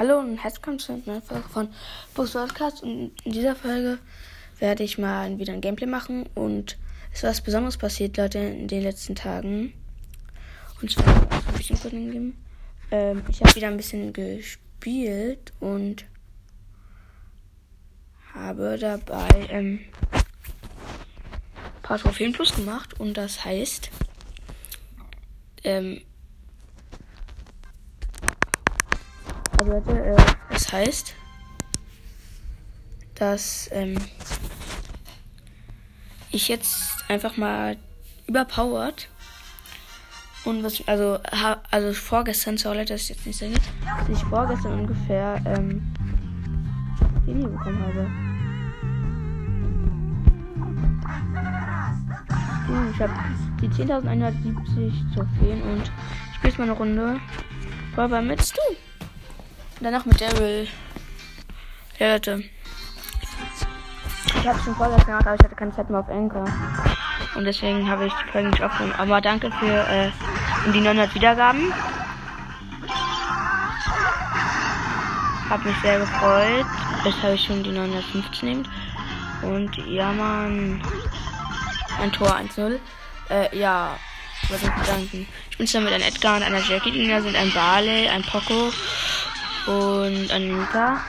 Hallo und herzlich willkommen zu einer Folge von Books Podcast. Und in dieser Folge werde ich mal wieder ein Gameplay machen. Und es ist was Besonderes passiert, Leute, in den letzten Tagen. Und zwar ein bisschen Coding geben. Ähm, ich habe wieder ein bisschen gespielt und habe dabei ähm, paar Trophäen plus gemacht. Und das heißt, ähm, Leute, äh, das heißt, dass ähm, ich jetzt einfach mal überpowered und was also ha, also vorgestern, sorry, dass ich jetzt nicht sage, dass ich vorgestern ungefähr ähm, die Linie bekommen habe. Ich habe die 10.170 Trophäen und ich spiele jetzt mal eine Runde. Vorbei mit Stu. Danach mit Daryl. Ja, Leute. Ich habe schon vorher gemacht, aber ich hatte keine Zeit mehr auf Anchor. Und deswegen habe ich die Folge nicht aufgenommen. Aber danke für äh, die 900 Wiedergaben. Hab mich sehr gefreut. Jetzt habe ich schon die 915 Und ja, man. Ein Tor 1-0. Äh, ja. Was ich bedanken. Ich bin zusammen mit einem Edgar und einer Jackie. Die sind ein Barley, ein Poco und Anita.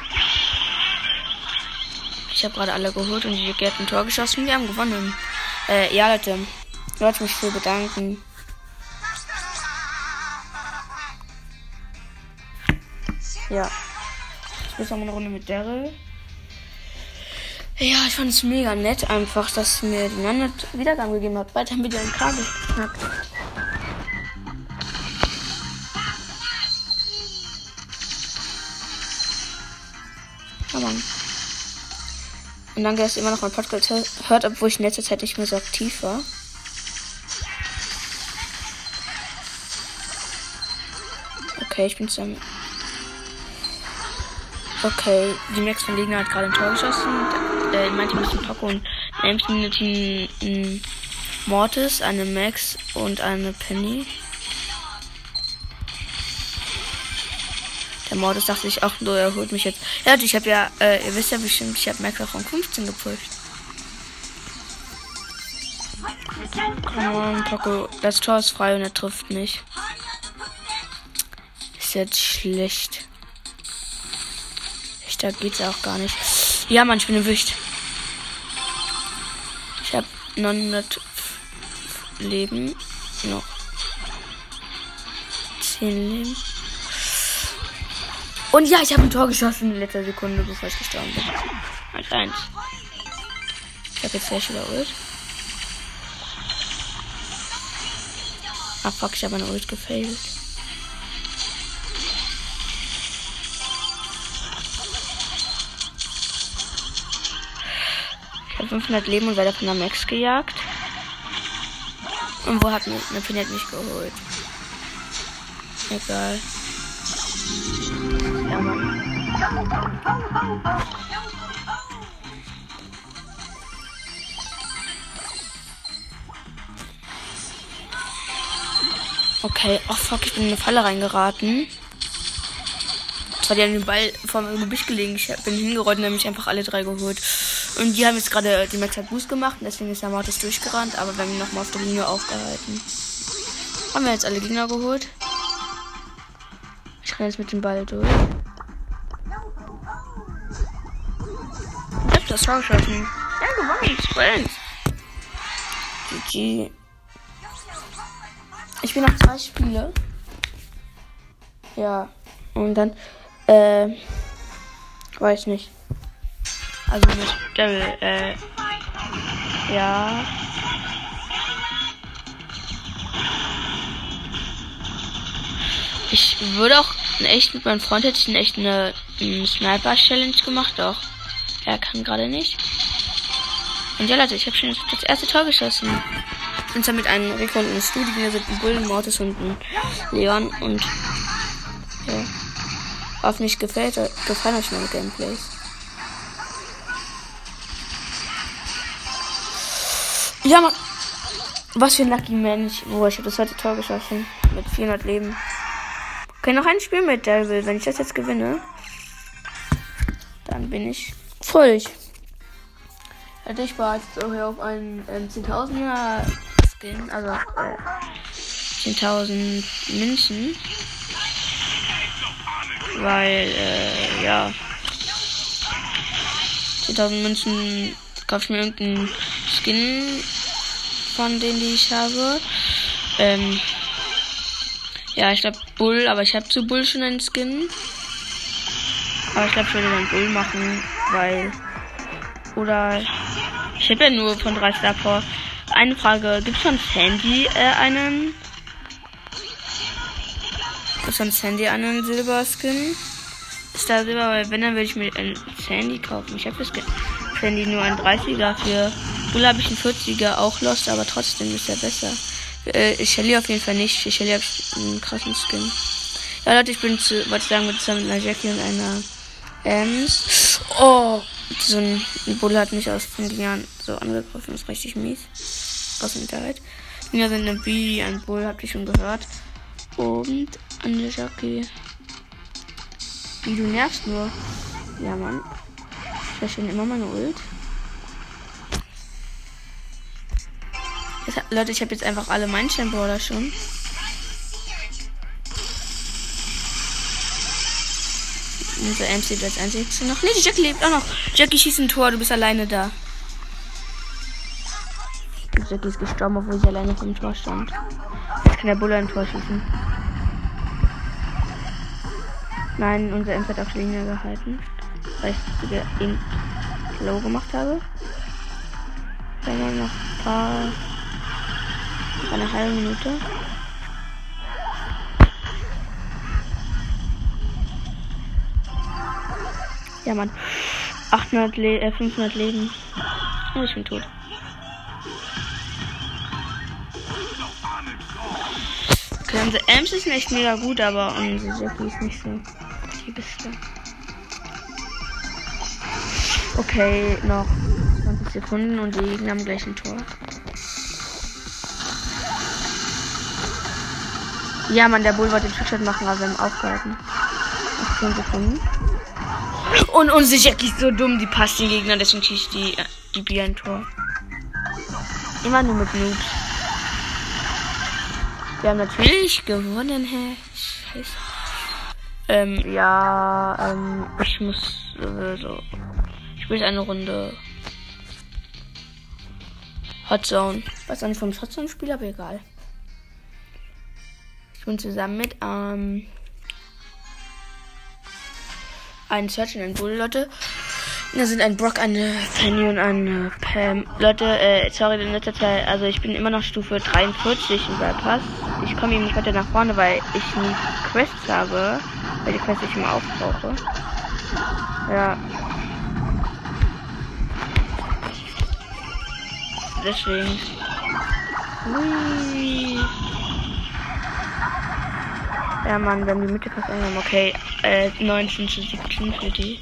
Ich habe gerade alle geholt und die ein Tor geschossen. Wir haben gewonnen. Äh, ja, Leute. Ich wollte mich für bedanken. Ja. Ich will noch eine Runde mit Daryl. Ja, ich fand es mega nett einfach, dass mir die 900 Wiedergaben gegeben hat. Bald haben wir ein Kabel geknackt. Ja, Mann. Und danke, dass ihr immer noch mein Podcast hört, obwohl ich in letzter Zeit nicht mehr so aktiv war. Okay, ich bin zusammen. Okay, die Max von Gegner hat gerade ein Tor geschossen. Äh, meinte ein bisschen Paco und nämlich ein, ein Mortis, eine Max und eine Penny. Der Mordes dachte sich auch nur, er holt mich jetzt. Ja, ich habe ja, äh, ihr wisst ja bestimmt, ich habe Max von 15 gepusht. Come on, Paco. Das Tor ist frei und er trifft nicht. Ist jetzt schlecht. Da geht's auch gar nicht. Ja, Mann, ich bin erwischt. Ich habe 900 Leben. Noch 10 Leben. Und ja, ich habe ein Tor geschossen in letzter Sekunde, bevor ich gestorben bin. 1 1. Ich habe jetzt wieder Ult. Ah fuck, ich habe eine Ult gefailt. Ich habe 500 Leben und werde von der Max gejagt. Und wo hat mir eine Pinette mich geholt? Egal. Okay, oh fuck, ich bin in eine Falle reingeraten. Zwar die haben den Ball vom Gebüsch gelegen. Ich bin hingerollt und habe mich einfach alle drei geholt. Und die haben jetzt gerade die Max hat Boost gemacht deswegen ist der Mortis durchgerannt, aber wir haben ihn nochmal auf der Linie aufgehalten. Haben wir jetzt alle Gegner geholt. Ich renne jetzt mit dem Ball durch. Das Tor geschossen. Ja, gewonnen. Sprint. GG. Ich bin noch zwei Spiele. Ja. Und dann, äh, weiß nicht. Also mit Daryl, äh, ja. Ich würde auch in echt mit meinem Freund hätte ich in echt eine, eine Sniper-Challenge gemacht, doch. Er kann gerade nicht. Und ja, Leute, ich habe schon das erste Tor geschossen. Sind zwar mit einem Rico und einem Stu, die sind ein Bullen, Mortis und ein Leon und ja. Hoffentlich gefällt, gefallen euch meine Gameplays. Ja, Mann. Was für ein Lucky Mensch. Boah, ich habe das zweite Tor geschossen. Mit 400 Leben. Okay, noch ein Spiel mit Daryl. Wenn ich das jetzt gewinne, dann bin ich voll. Also ich war jetzt so hier auf einen ähm, 10.000er Skin, also äh, 10.000 Münzen. Weil, äh, ja. 10.000 Münzen kaufe ich mir irgendeinen Skin von denen, die ich habe. Ähm, ja, ich glaube Bull, aber ich habe zu Bull schon einen Skin. Aber ich glaube, ich würde dann Bull machen, weil. Oder. Ich habe ja nur von 3 Star Power. Eine Frage: Gibt es von Sandy äh, einen. Gibt es von Sandy einen Silber-Skin? Ist da Silber, weil wenn, dann würde ich mir einen Sandy kaufen. Ich habe für Sandy nur einen 30er. Für Bull habe ich einen 40er, auch Lost, aber trotzdem ist er besser. Äh, ich Shelly auf jeden Fall nicht. Ich Shelly habe einen krassen Skin. Ja, Leute, ich bin zu, wollte sagen, mit zusammen mit einer Jackie und einer Ems. Oh, so ein, Bull hat mich aus den Jahren so angegriffen. Das ist richtig mies. Aus dem Internet. Ja, sind eine B, ein Bull, habt ihr schon gehört. Und eine Jackie. Wie du nervst nur. Ja, Mann. Ich verstehe immer meine Ult. Leute, ich habe jetzt einfach alle Meilenstein-Brawler schon. Unser MC das einzigste noch. Nee, die Jackie lebt auch noch. Jackie schießt ein Tor, du bist alleine da. Jackie ist gestorben, obwohl sie alleine vom Tor stand. Jetzt kann der Bulle ein Tor schießen. Nein, unser MC hat auf der Linie gehalten. Weil ich ihn low gemacht habe. Dann noch ein paar. Eine halbe Minute. Ja, Mann. 800 Le äh, 500 Leben. Oh, ich bin tot. Okay, unsere Ems ist echt mega gut, aber unsere Jackie ist nicht so die beste. Okay, noch 20 Sekunden und die Gegner haben gleich ein Tor. Ja, man, der Bull wollte den Trickshot machen, aber wir haben aufgehalten. 10 Sekunden. Und Jackie ist so dumm, die passt den Gegner, deswegen schießt die, äh, die Bier ein Tor. Immer nur mit Noobs. Wir haben natürlich gewonnen, hä? Scheiße. Ähm, ja, ähm, ich muss äh, so. Ich will eine Runde. Hot Zone. Was nicht vom Hot Zone Spiel, aber egal. Ich bin zusammen mit, ähm, ein Search und ein Bull, Leute. Da sind ein Brock, eine Penny und eine Pam. Leute, äh, sorry, in letzter Zeit, also ich bin immer noch Stufe 43 im Pass. Ich komme eben nicht weiter nach vorne, weil ich nie Quests habe. Weil die Quests ich immer aufbrauche. Ja. Deswegen. Hui. Ja, Mann, wir die Mitte fast eingenommen. Okay, äh, 19 zu 17 für die.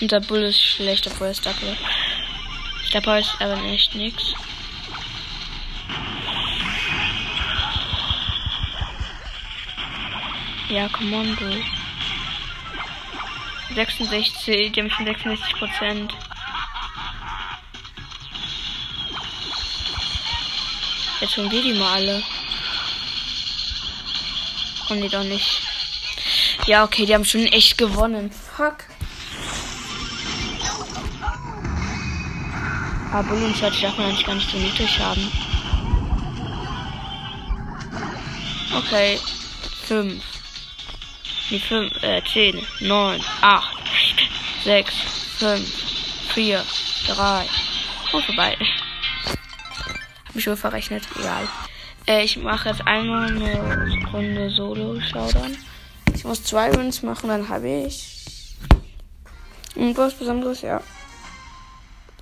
Unser Bull ist schlecht, obwohl stark wird. Der Paul ist aber echt nix. Ja, come on, Bull. 66, die haben schon 66 Prozent. Jetzt holen wir die mal alle. Kommen die doch nicht. Ja, okay, die haben schon echt gewonnen. Fuck. Aber Bull Search darf man eigentlich gar nicht so niedrig haben. Okay. 5. Die 5, äh, 10, 9, 8, 6, 5, 4, 3. Und vorbei. Hab ich wohl verrechnet. Egal. Äh, ich mache jetzt einmal eine Runde Solo-Showdown. Ich muss zwei Runs machen, dann habe ich. Irgendwas Besonderes, ja.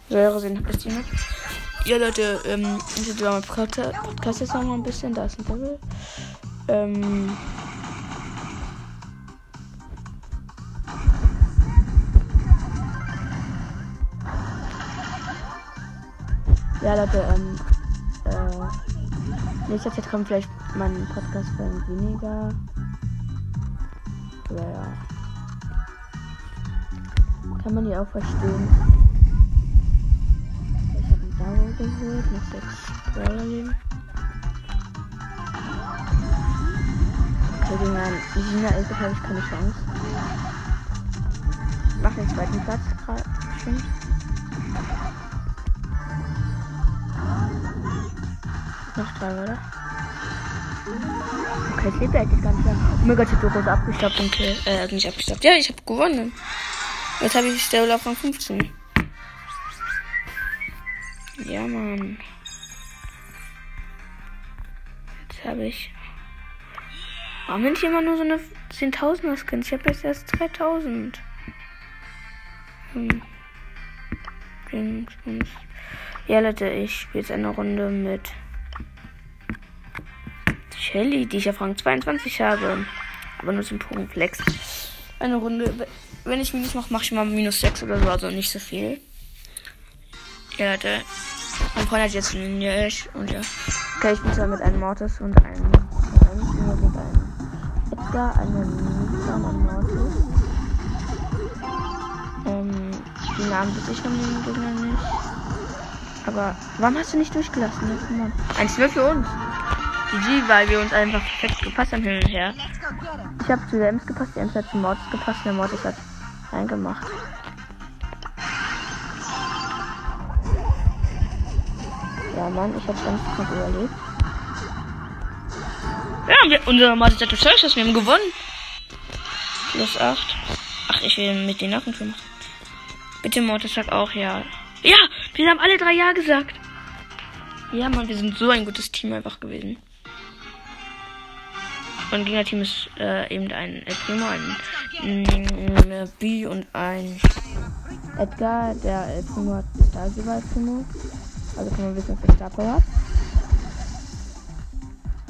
Säure sehen das Team. Ja, Leute, ähm, ich will mein Podcast jetzt noch mal ein bisschen. Da ist ein Level. Ähm. Ja, Leute, ähm, äh, nächster Zeit kommt vielleicht mein Podcast für weniger. Oder ja. Kann man ja auch verstehen. Ich habe einen Dauer geholt, noch sechs Brawler leben. Okay, gegen einen Sina 11 habe ich keine Chance. Mach den zweiten Platz gerade. Noch drei, oder? Okay, es lebt eigentlich ganz lang. Oh mein Gott, ich habe abgestoppt und äh, nicht abgestoppt. Ja, ich habe gewonnen. Jetzt habe ich Stable auf Rang 15. Ja, Mann. Jetzt habe ich. Warum bin ich immer nur so eine 10.000er Skins? Ich habe jetzt erst 2000. Hm. Ja, Leute, ich spiele jetzt eine Runde mit Shelly, die ich auf Rang 22 habe. Aber nur zum Punkt Flex. Eine Runde. Wenn ich Minus mache, mache ich mal minus 6 oder so, also nicht so viel. Ja, Leute. Mein Freund hat jetzt einen Ninja und ja. Okay, ich bin zwar mit einem Mortis und einem. einem mit einem Edgar, einem Nita und einem Mortis. Ähm, die Namen bitte ich von den Gegnern nicht. Aber warum hast du nicht durchgelassen? Ja, 1-0 für uns. GG, weil wir uns einfach perfekt gepasst haben hin und her. Ich habe zu der Ems gepasst, die Ems hat zu Mortis gepasst der Mortis hat reingemacht. Ja, Mann, ich hab's ganz knapp überlebt. Ja, wir, unser Mortis hat das wir haben gewonnen. Plus 8. Ach, ich will mit den Nacken machen. Bitte, Mortis, sag auch ja. Ja, wir haben alle drei Ja gesagt. Ja, Mann, wir sind so ein gutes Team einfach gewesen. Und Gegnerteam ist äh, eben ein Primo, ein, ein B und ein Edgar. Der El Primo hat Star Silver El Primo. Also kann man wissen, was Star Power hat.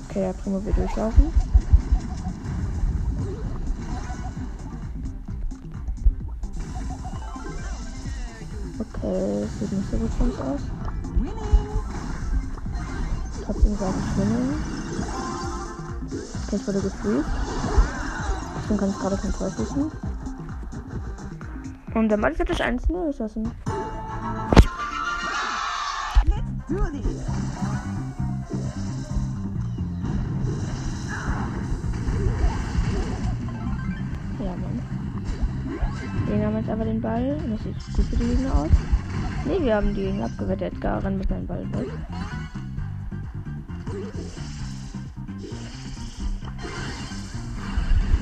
Okay, der Primo wird durchlaufen. Okay, sieht nicht so gut für uns aus. Trotzdem sage ich Schwimmen. Ich wurde gefreezed. Deswegen kann ich gerade kein Tor. Und der Mann hat das 1-0 geschossen. Ja, Mann. Den haben jetzt aber den Ball. Und das sieht gut für die Gegner aus. Ne, wir haben die Gegner abgewehrt. Edgar rennt mit seinem Ball weg.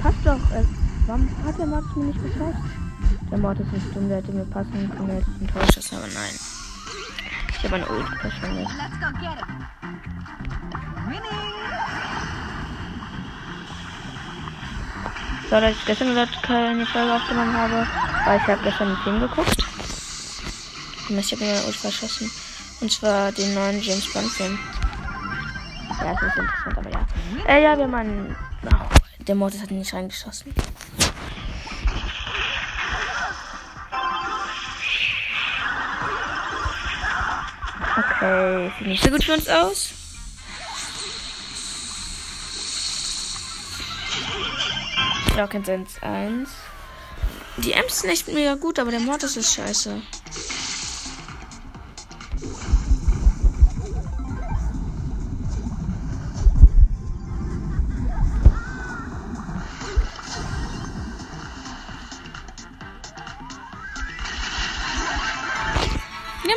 Passt doch. Äh, warum hat der Mord mir nicht gepasst? Der Mord ist nicht dumm, der hätte mir passen können, der hätte enttäuscht ist, aber nein. Ich habe eine Ult verschwendet. So, dass ich gestern oder keine Folge aufgenommen habe, weil ich habe gestern einen Film geguckt. Und ich habe mir eine Ult verschossen. Und zwar den neuen James Bond Film. Ja, ist nicht interessant, aber ja. Äh, ja, wir haben einen. Oh, der Mortis hat ihn nicht reingeschossen. Okay, sieht nicht so gut für uns aus. Dawkins 1-1. Die Ems sind echt mega gut, aber der Mortis ist scheiße.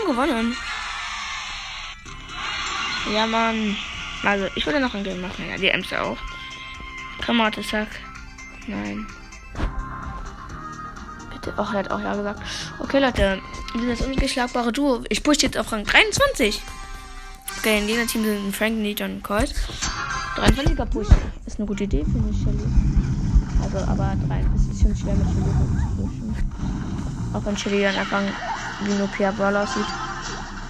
Gewonnen. Ja, Mann. Also, ich würde noch ein Game machen. Ja, die Ems auch. Kamate, Sack. Nein. Bitte. Och, er hat auch ja gesagt. Okay, Leute. Wir das ungeschlagbare Duo. Ich push jetzt auf Rang 23. Okay, in diesem Team sind Frank, Nita und Colt. 23er Push. Ist eine gute Idee, finde ich, Shelly. Also, aber 3 ist schon schwer mit Shelly zu pushen. Auch wenn Shelly dann einfach wie nur Pia Ball aussieht.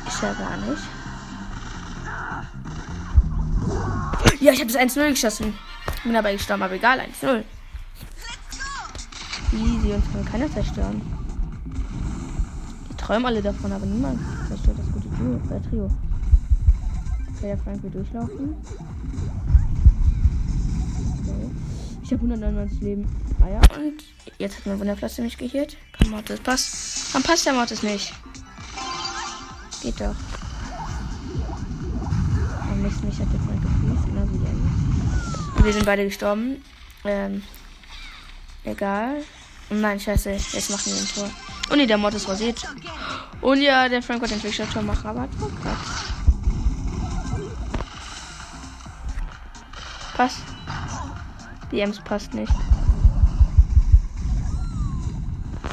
Ist ja gar nicht. Ja, ich habe das 1-0 geschossen. Bin aber gestorben, aber egal, 1-0. Easy, uns kann keiner zerstören. Die träumen alle davon, aber niemand zerstört das gute Trio, äh, Trio. Okay, der Frank durchlaufen. Habe 199 Leben. Ah ja, und jetzt hat mein Wunderpflaster mich geheilt. Komm, Mortis, passt. Warum passt der Mortis nicht? Geht doch. Am nächsten mich hat der Frank gefriest, genau wie der. Wir sind beide gestorben. Ähm, egal. Nein, scheiße, jetzt machen wir ein Tor. Oh ne, der Mod ist rasiert. Und ja, der Frank wollte den Trickshot-Tor machen, aber hat verkackt. Passt. Die Ems passt nicht.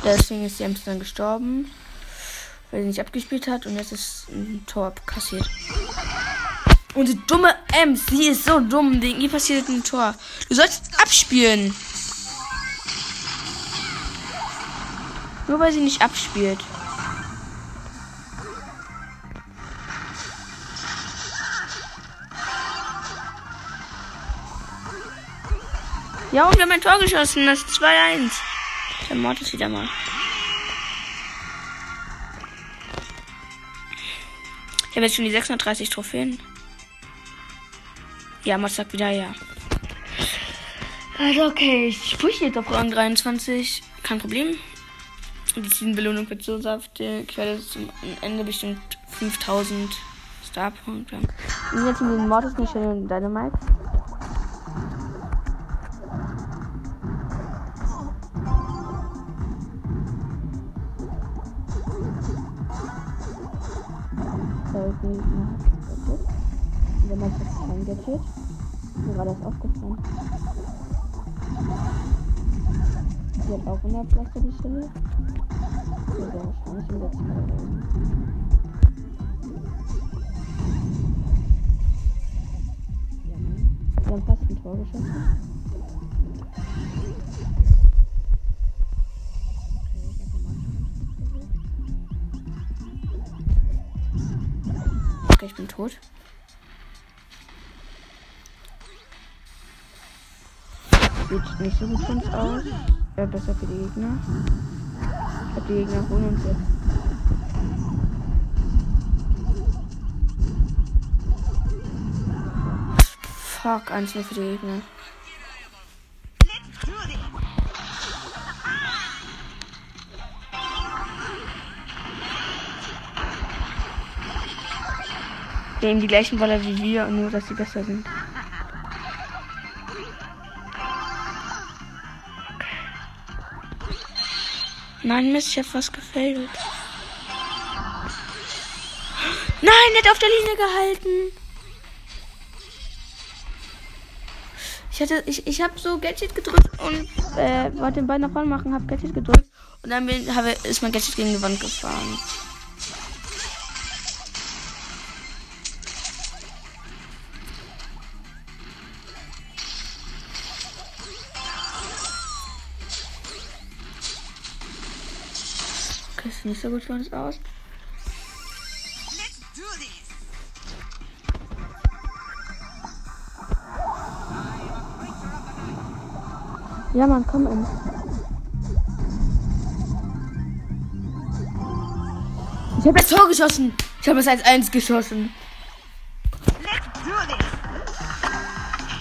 Deswegen ist die Ems dann gestorben. Weil sie nicht abgespielt hat und jetzt ist ein Tor kassiert. Und die dumme Ems, die ist so dumm. Ihr passiert ein Tor. Du sollst abspielen. Nur weil sie nicht abspielt. Ja, und wir haben ein Tor geschossen. Das ist 2-1. Der Mord ist wieder mal. Ich habe jetzt schon die 630 Trophäen. Ja, Mod sagt wieder ja. Also okay, ich pushe jetzt auf Rang 23. Kein Problem. Die Belohnung wird so saftig. Ich werde zum Ende bestimmt 5000 Starpunkte. Und jetzt in den Mortis nicht in Dynamite. Wenn man jetzt kein Gadget. Mir war das aufgefallen. Sie hat auch 100 Pflaster die Stelle. Ja, der wahrscheinlich wieder zwei Wir haben fast ein Tor geschossen. Okay, ich bin tot. Sieht nicht so gut für uns aus. Äh, besser für die Gegner. Ich glaube, die Gegner holen uns jetzt. Fuck, eins nur für die Gegner. Die haben die gleichen Baller wie wir, nur dass sie besser sind. Nein, Mist, ich hab was gefailt. Nein, nicht auf der Linie gehalten. Ich hatte, ich, ich habe so Gadget gedrückt und äh, wollte den Ball nach vorne machen, habe Gadget gedrückt und dann bin, habe, ist mein Gadget gegen die Wand gefahren. Nicht so gut für uns aus. Ja, Mann, komm in. Ich habe das Tor geschossen. Ich habe es als 1 geschossen.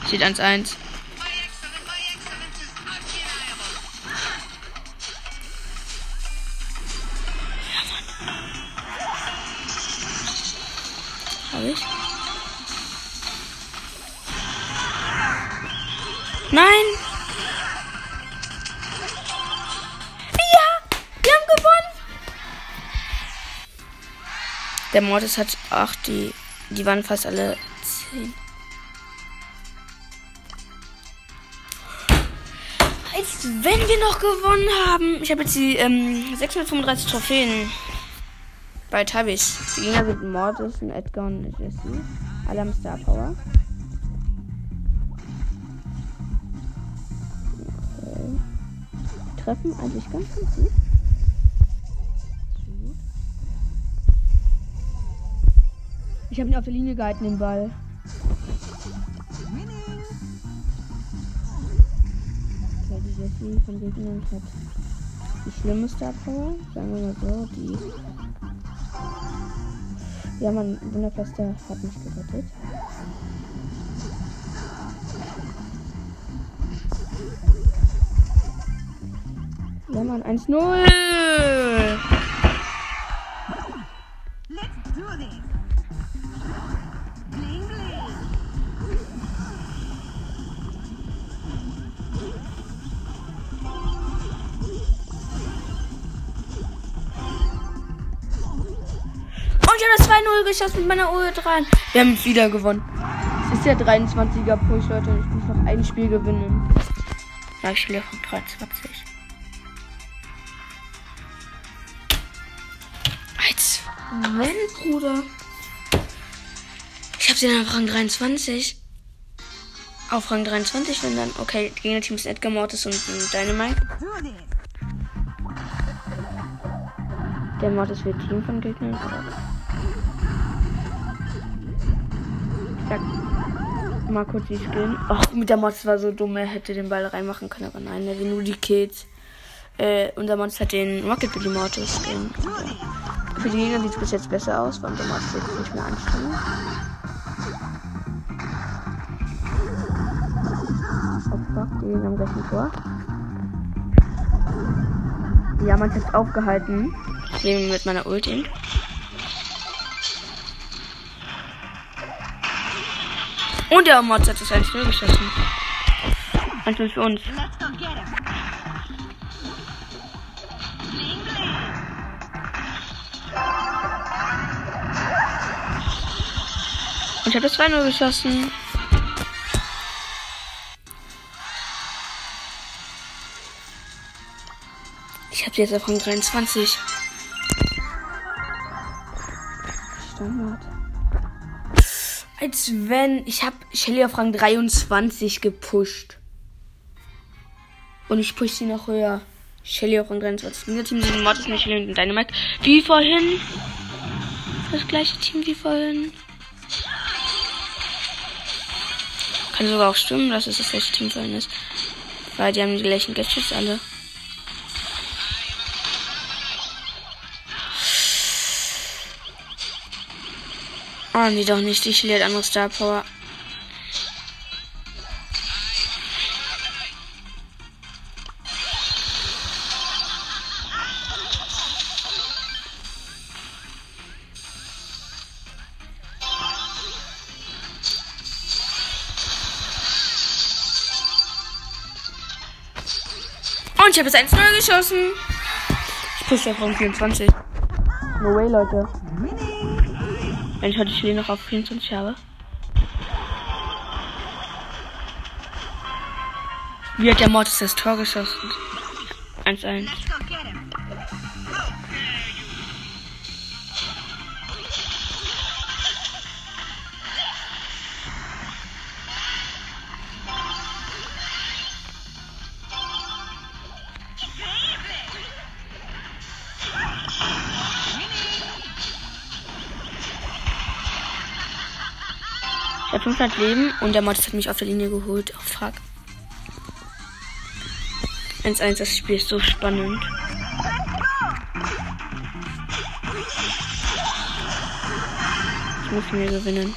Steht 1-1. Der Mortis hat. Ach, die. Die waren fast alle 10. Als wenn wir noch gewonnen haben. Ich habe jetzt die ähm, 635 Trophäen. Bei Tabis. Die Gegner sind Mortis, ein Edgar und ein Jesse. Alle haben Star Power. Okay. Treffen eigentlich ganz gut. Ich habe ihn auf der Linie gehalten, den Ball. Okay, die Jessie von Gegnern hat die schlimme Star Power. Sagen wir mal so, die Ja, mein Wunderpflaster hat mich gerettet. Ja, Mann, 1-0. Das 2-0 geschossen mit meiner Uhr 3. Wir haben wieder gewonnen. Es ist der 23er Push, Leute. Und ich muss noch ein Spiel gewinnen. Ja, ich spiele von 23. Als wenn, Bruder. Ich habe sie dann auf Rang 23. Auf Rang 23, wenn dann. Okay, Gegnerteam ist Edgar Mortis und Dynamite. Der Mortis wird Team von Gegnern. Sag mal kurz die Skin. Ach, mit der Mods war so dumm, er hätte den Ball reinmachen können, aber nein, er will nur die Kills. Äh, unser Mods hat den Rocket Billy Mortis Skin. Ja. Für die Gegner sieht es bis jetzt besser aus, weil unser Mods jetzt nicht mehr anstrengend. Oh die gehen am gleichen Tor. Ja, man hat aufgehalten. Deswegen mit meiner Ulti. Und der Mods hat das 1-0 geschossen. 1 für uns. Und ich habe das 2-0 geschossen. Ich habe jetzt auf Rang 23. Standard. Als wenn. Ich habe Shelly auf Rang 23 gepusht. Und ich push sie noch höher. Shelly auf Rang 23. Dieser Team sind Mortis, Shelly und Dynamite. Wie vorhin. Das gleiche Team wie vorhin. Kann sogar auch stimmen, dass es das gleiche Team vorhin ist. Weil die haben die gleichen Gadgets alle. Oh, nee, doch nicht. Ich lädt andere Star Power. Und ich habe jetzt 1-0 geschossen. Ich pushe auf Rang 24. No way, Leute. Wenn ich heute Chili noch auf 24 habe. Wie hat der Mortis das Tor geschossen? 1-1. 500 Leben und der Mortis hat mich auf der Linie geholt. Oh fuck. 1-1, das Spiel ist so spannend. Ich muss mir gewinnen.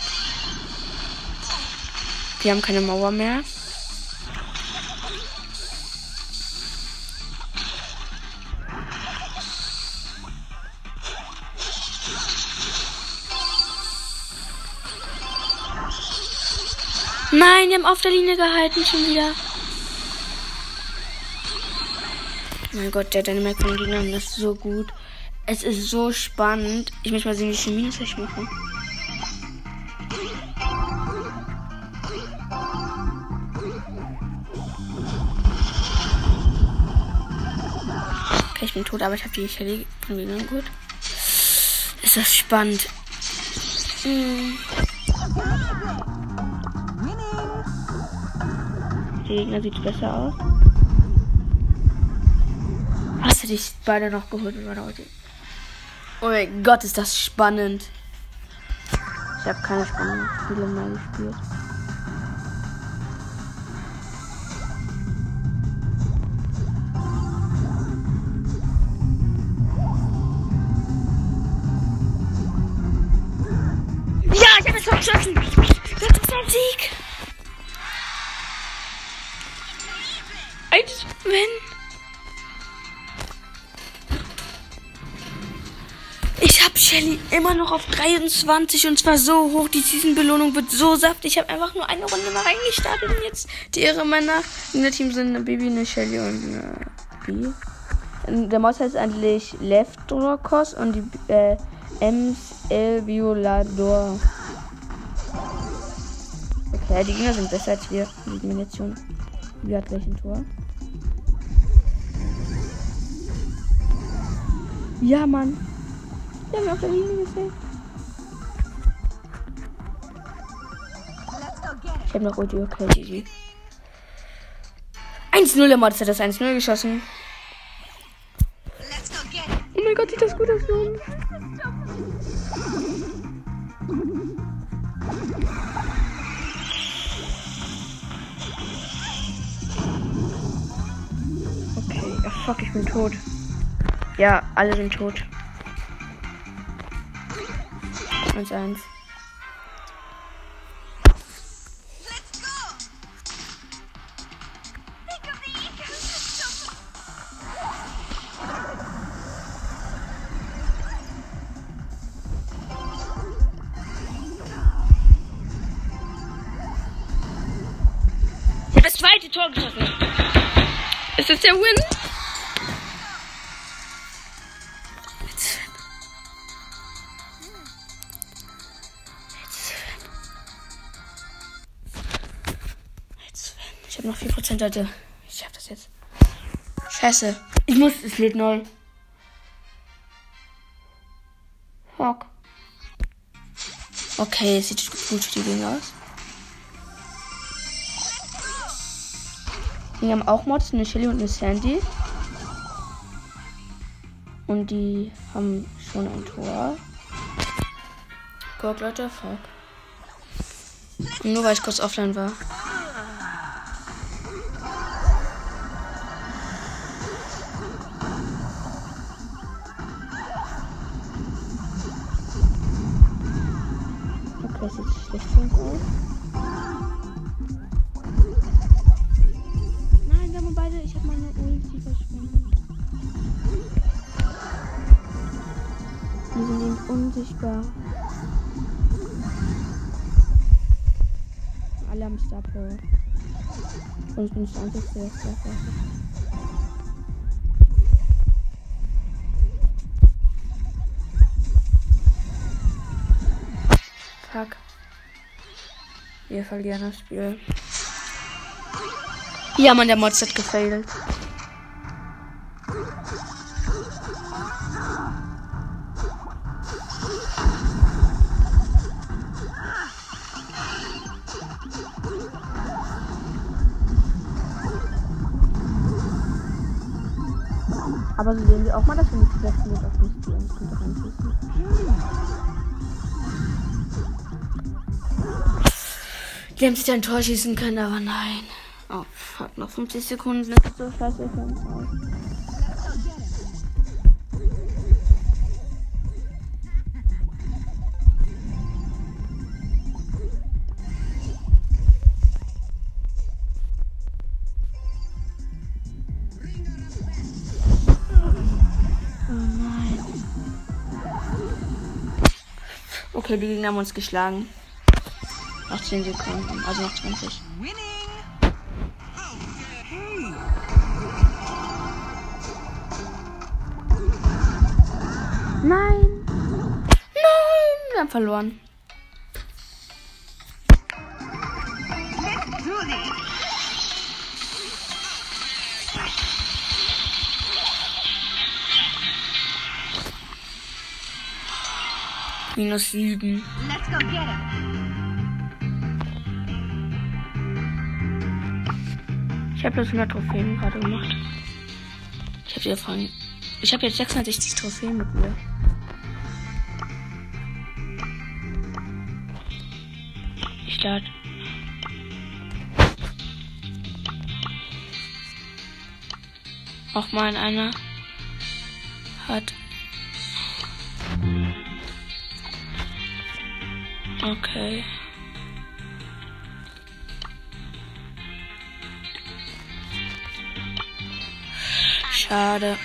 Die haben keine Mauer mehr. Die haben auf der Linie gehalten schon wieder. Mein Gott, der Dynamite von Gegnern ist so gut. Es ist so spannend. Ich möchte mal sehen, wie viel Minus ich mache. Okay, ich bin tot, aber ich habe die Shelly von gut. Ist das spannend. Hm. Gegner sieht besser aus. Hast du dich beide noch geholt mit meiner Ulti? Oh mein Gott, ist das spannend. Ich habe keine spannenden Spiele mehr gespielt. geschossen. Das ist ein Sieg. Wenn. Ich habe Shelly immer noch auf 23 und zwar so hoch. Die Season-Belohnung wird so saftig. Ich habe einfach nur eine Runde mal reingestartet und jetzt die Ehre meiner. In der Team sind eine Baby, eine Shelly und eine B. Der Maus heißt eigentlich Leftrokos und die äh, Ems El Violador. Okay, die Gegner sind besser als wir. Die Munition. Wir hat gleich ein Tor. Ja, Mann. Wir haben auf der Linie gesehen. Ich habe noch Ulti, okay, GG. 1-0, der Mod hat das 1-0 geschossen. Oh mein Gott, sieht das gut aus, Junge. Okay, fuck, ich bin tot. Ja, alle sind tot. 1-1. Ich habe das zweite Tor geschossen. Ist das der Win? Leute. Ich schaff das jetzt. Scheiße. Ich muss, es lädt neu. Fuck. Okay, sieht gut für die Dinge aus. Wir haben auch Mods, eine Shelly und eine Sandy. Und die haben schon ein Tor. Guck, Leute, fuck. Nur weil ich kurz offline war. Okay, sieht schlecht aus. Nein, wir haben beide. Ich habe meine Ulti verschwendet. Wir sind eben unsichtbar. Alle haben Star Power. Und ich bin nicht der Einzige, der Star Power Wir verlieren das Spiel. Ja, Mann, der Mods hat gefailt. Aber so sehen wir auch mal, dass wir nicht die besten sind auf nicht die uns Konkurrenz Die haben sich ein Tor schießen können, aber nein. Oh, fuck, noch 50 Sekunden sind so aus. Oh nein. Okay, die Gegner haben uns geschlagen. Noch 10 Sekunden, also noch 20. Nein! Nein! Wir haben verloren. Minus 7. Let's go get him. Ich habe bloß 100 Trophäen gerade gemacht. Ich habe von. Ich habe jetzt 660 Trophäen mit mir. Ich starte. Auch mal einer hat. Okay. Me.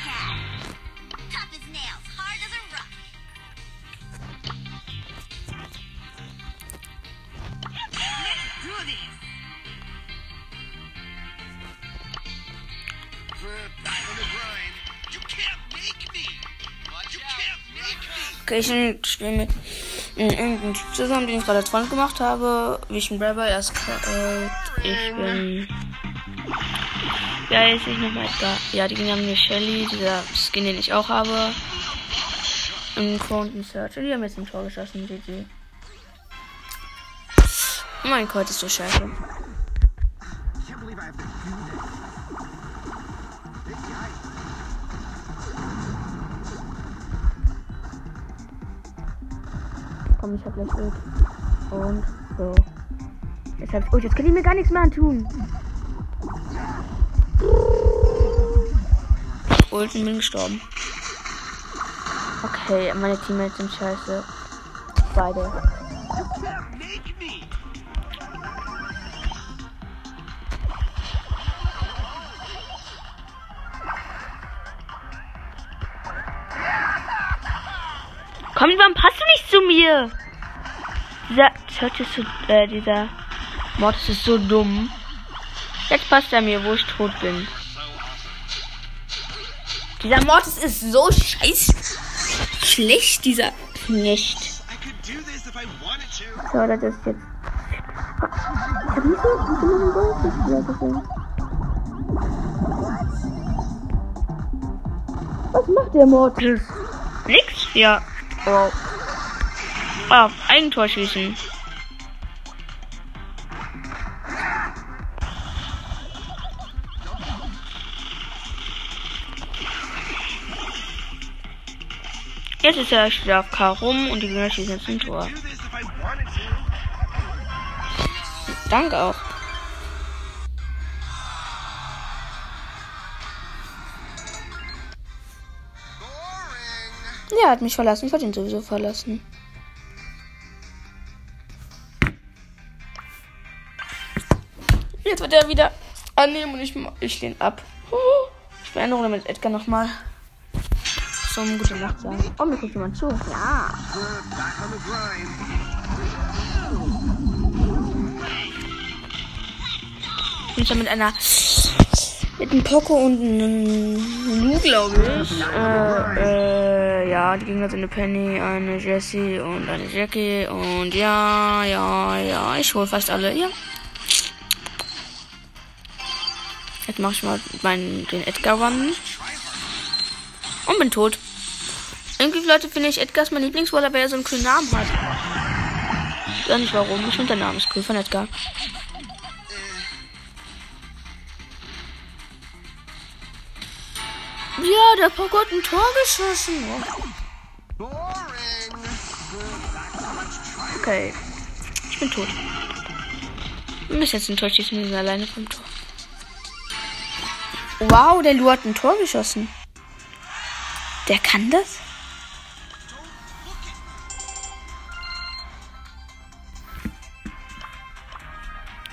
Okay, ich spiele mit mm, irgendeinem Typ zusammen, den ich gerade als Freund gemacht habe. Vision Brother, er ist kalt. Ich bin. Ja, jetzt ich nochmal da. Ja, die gehen haben mir Shelly, dieser Skin, den ich auch habe. Im Fountain Search. Und die haben jetzt ein Tor geschossen, GG. Oh mein Gott, ist so scheiße. Komm, ich hab gleich Ult. Und so. Jetzt hab ich Ult. Jetzt kann ich mir gar nichts mehr antun. Ult und bin gestorben. Okay, meine Teammates sind scheiße. Beide. Komm, warum passt du nicht zu mir? Dieser Search ist so, äh, dieser Mortis ist so dumm. Jetzt passt er mir, wo ich tot bin. Dieser Mortis ist so scheiß schlecht, dieser Knecht. So, das ist jetzt. Was macht der Mortis? Nix? Ja. Wow. Ah, Eigentor schießen. Jetzt ist er wieder auf K rum und die Gegner schießen jetzt ein Tor. Danke auch. Ja, hat mich verlassen. Ich wollte ihn sowieso verlassen. Jetzt wird er wieder annehmen und ich, ich lehne ab. Ich eine Runde mit Edgar nochmal zum Gute Nacht sagen. Oh, mir guckt jemand zu. Ja. Bin ich ja mit einer mit einem Poco und einem Lu, glaube ich. Äh, äh, ja, die Gegner sind eine Penny, eine Jessie und eine Jackie. Und ja, ja, ja, ich hole fast alle. Ja. Jetzt mache ich mal meinen, den Edgar Run. Und bin tot. Irgendwie, Leute, finde ich Edgar ist mein Lieblingswaller, weil er so einen coolen Namen hat. Ich weiß nicht warum. Ich finde der Name ist cool von Edgar. Ja, der Poco hat ein Tor geschossen. Okay. Ich bin tot. Bis jetzt ein Tor schießen, wir sind alleine vom Tor. Wow, der Lu hat ein Tor geschossen. Der kann das?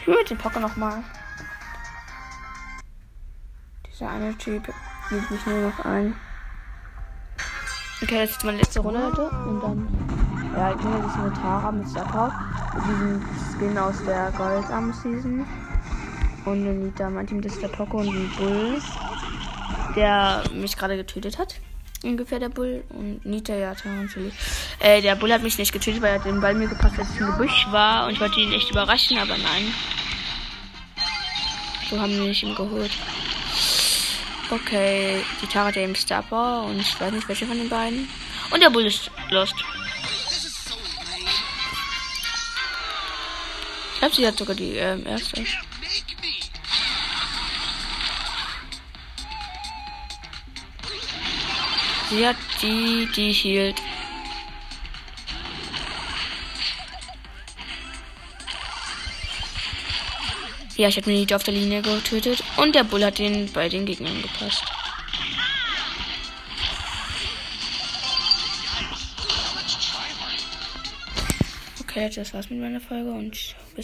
Mit dem Poker nochmal. Dieser eine Typ nimmt mich nur noch ein. Okay, das ist meine letzte Runde heute. Und dann. Ja, ich nehme jetzt eine Tara mit Power. Mit diesem Skin aus der Gold Arm Season. Und eine Nita, mein Team, das ist der Poco und ein Bull. Der mich gerade getötet hat. Ungefähr der Bull. Und Nita, ja, natürlich. Äh, der Bull hat mich nicht getötet, weil er hat den Ball mir gepasst, als ich im Gebüsch war. Und ich wollte ihn echt überraschen, aber nein. So haben wir ihn geholt. Okay, die Tara ja eben Star und ich weiß nicht welche von den beiden. Und der Bull ist lost. Ich glaube, sie hat sogar die ähm, erste. Sie hat die, die hielt. Ja, ich habe mir nicht auf der Linie getötet. Und der Bull hat den bei den Gegnern gepasst. Okay, das war's mit meiner Folge und bis